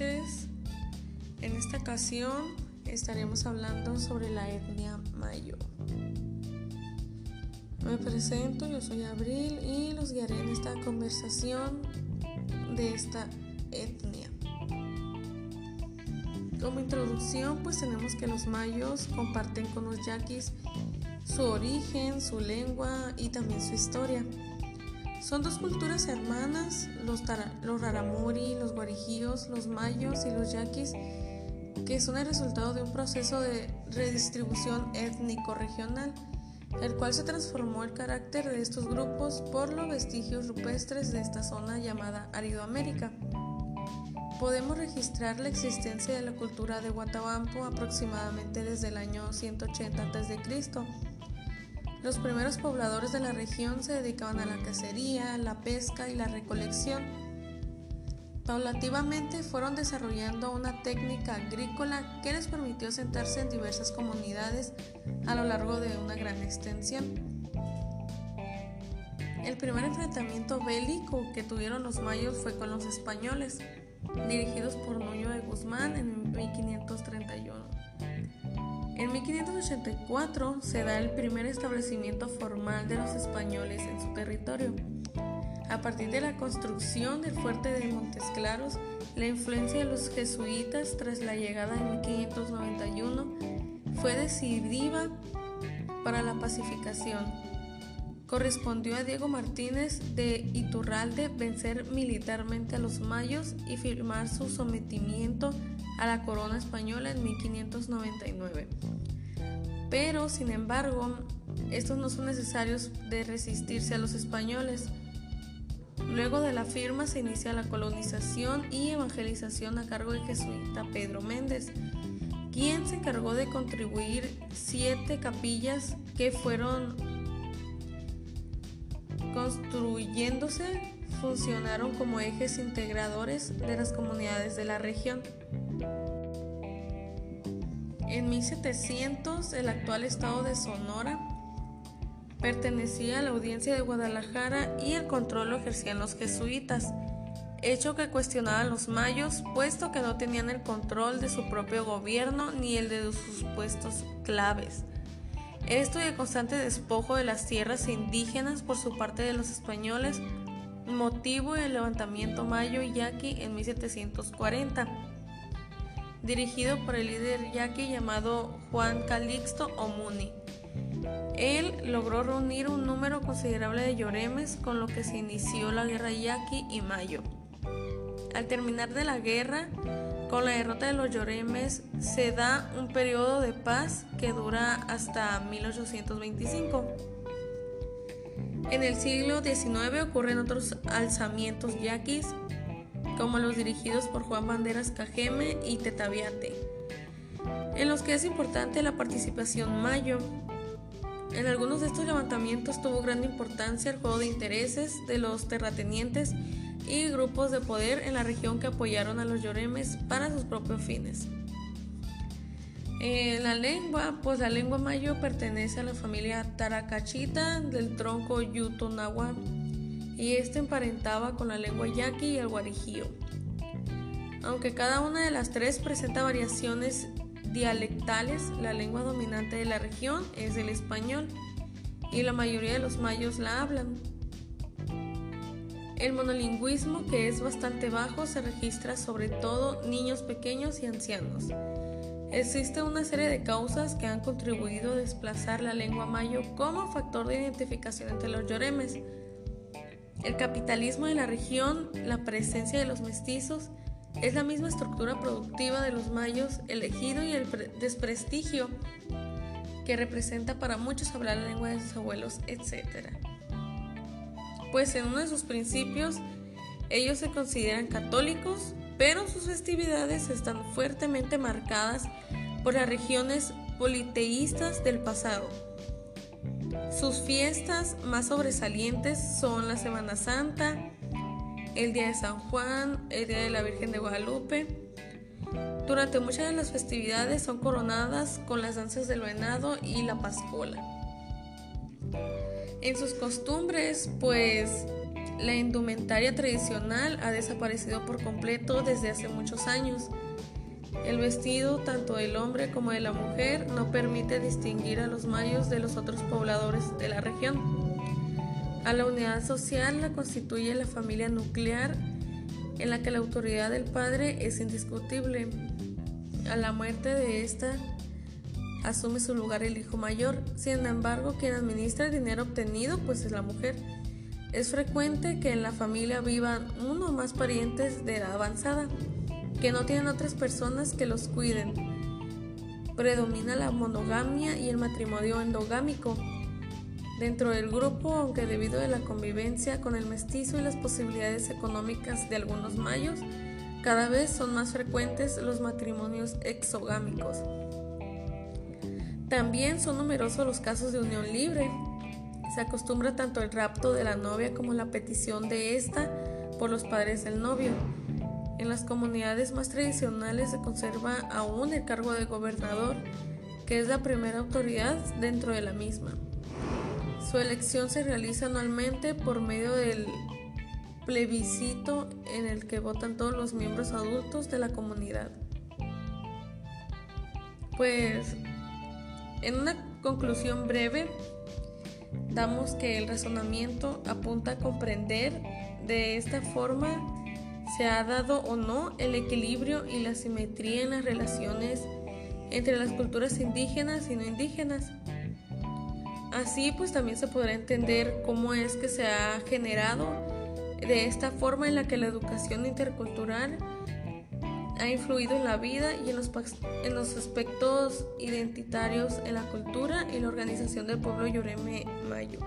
En esta ocasión estaremos hablando sobre la etnia mayo. Me presento, yo soy Abril y los guiaré en esta conversación de esta etnia. Como introducción, pues tenemos que los mayos comparten con los yaquis su origen, su lengua y también su historia. Son dos culturas hermanas, los, los raramuri, los guarijíos, los mayos y los yaquis, que son el resultado de un proceso de redistribución étnico-regional, el cual se transformó el carácter de estos grupos por los vestigios rupestres de esta zona llamada Aridoamérica. Podemos registrar la existencia de la cultura de Guatabampo aproximadamente desde el año 180 a.C., los primeros pobladores de la región se dedicaban a la cacería, la pesca y la recolección. Paulativamente fueron desarrollando una técnica agrícola que les permitió sentarse en diversas comunidades a lo largo de una gran extensión. El primer enfrentamiento bélico que tuvieron los mayos fue con los españoles, dirigidos por Nuño de Guzmán en 1531. En 1584 se da el primer establecimiento formal de los españoles en su territorio. A partir de la construcción del fuerte de Montes Claros, la influencia de los jesuitas tras la llegada en 1591 fue decisiva para la pacificación. Correspondió a Diego Martínez de Iturralde vencer militarmente a los mayos y firmar su sometimiento a la corona española en 1599. Pero, sin embargo, estos no son necesarios de resistirse a los españoles. Luego de la firma se inicia la colonización y evangelización a cargo del jesuita Pedro Méndez, quien se encargó de contribuir siete capillas que fueron construyéndose, funcionaron como ejes integradores de las comunidades de la región. En 1700, el actual estado de Sonora pertenecía a la audiencia de Guadalajara y el control lo ejercían los jesuitas, hecho que cuestionaban los mayos, puesto que no tenían el control de su propio gobierno ni el de sus puestos claves. Esto y el constante despojo de las tierras indígenas por su parte de los españoles motivo del levantamiento mayo yaqui en 1740 dirigido por el líder yaqui llamado Juan Calixto Omuni. Él logró reunir un número considerable de lloremes con lo que se inició la guerra yaqui y mayo. Al terminar de la guerra, con la derrota de los lloremes, se da un periodo de paz que dura hasta 1825. En el siglo XIX ocurren otros alzamientos yaquis como los dirigidos por Juan Banderas Cajeme y Tetaviate, en los que es importante la participación mayo. En algunos de estos levantamientos tuvo gran importancia el juego de intereses de los terratenientes y grupos de poder en la región que apoyaron a los lloremes para sus propios fines. En la lengua, pues la lengua mayo pertenece a la familia Taracachita del tronco Yutonagua y este emparentaba con la lengua yaqui y el guarijío. Aunque cada una de las tres presenta variaciones dialectales, la lengua dominante de la región es el español y la mayoría de los mayos la hablan. El monolingüismo, que es bastante bajo, se registra sobre todo niños pequeños y ancianos. Existe una serie de causas que han contribuido a desplazar la lengua mayo como factor de identificación entre los lloremes, el capitalismo de la región, la presencia de los mestizos, es la misma estructura productiva de los mayos, elegido y el desprestigio que representa para muchos hablar la lengua de sus abuelos, etc. Pues en uno de sus principios, ellos se consideran católicos, pero sus festividades están fuertemente marcadas por las regiones politeístas del pasado sus fiestas más sobresalientes son la Semana Santa, el Día de San Juan, el Día de la Virgen de Guadalupe. Durante muchas de las festividades son coronadas con las danzas del venado y la pascola. En sus costumbres, pues La indumentaria tradicional ha desaparecido por completo desde hace muchos años. El vestido, tanto del hombre como de la mujer, no permite distinguir a los mayos de los otros pobladores de la región. A la unidad social la constituye la familia nuclear, en la que la autoridad del padre es indiscutible. A la muerte de esta, asume su lugar el hijo mayor. Sin embargo, quien administra el dinero obtenido, pues es la mujer. Es frecuente que en la familia vivan uno o más parientes de edad avanzada, que no tienen otras personas que los cuiden. Predomina la monogamia y el matrimonio endogámico. Dentro del grupo, aunque debido a la convivencia con el mestizo y las posibilidades económicas de algunos mayos, cada vez son más frecuentes los matrimonios exogámicos. También son numerosos los casos de unión libre, se acostumbra tanto el rapto de la novia como la petición de ésta por los padres del novio. En las comunidades más tradicionales se conserva aún el cargo de gobernador, que es la primera autoridad dentro de la misma. Su elección se realiza anualmente por medio del plebiscito en el que votan todos los miembros adultos de la comunidad. Pues, en una conclusión breve, damos que el razonamiento apunta a comprender de esta forma se ha dado o no el equilibrio y la simetría en las relaciones entre las culturas indígenas y no indígenas. Así pues también se podrá entender cómo es que se ha generado de esta forma en la que la educación intercultural ha influido en la vida y en los, en los aspectos identitarios en la cultura y la organización del pueblo Yoreme Mayo.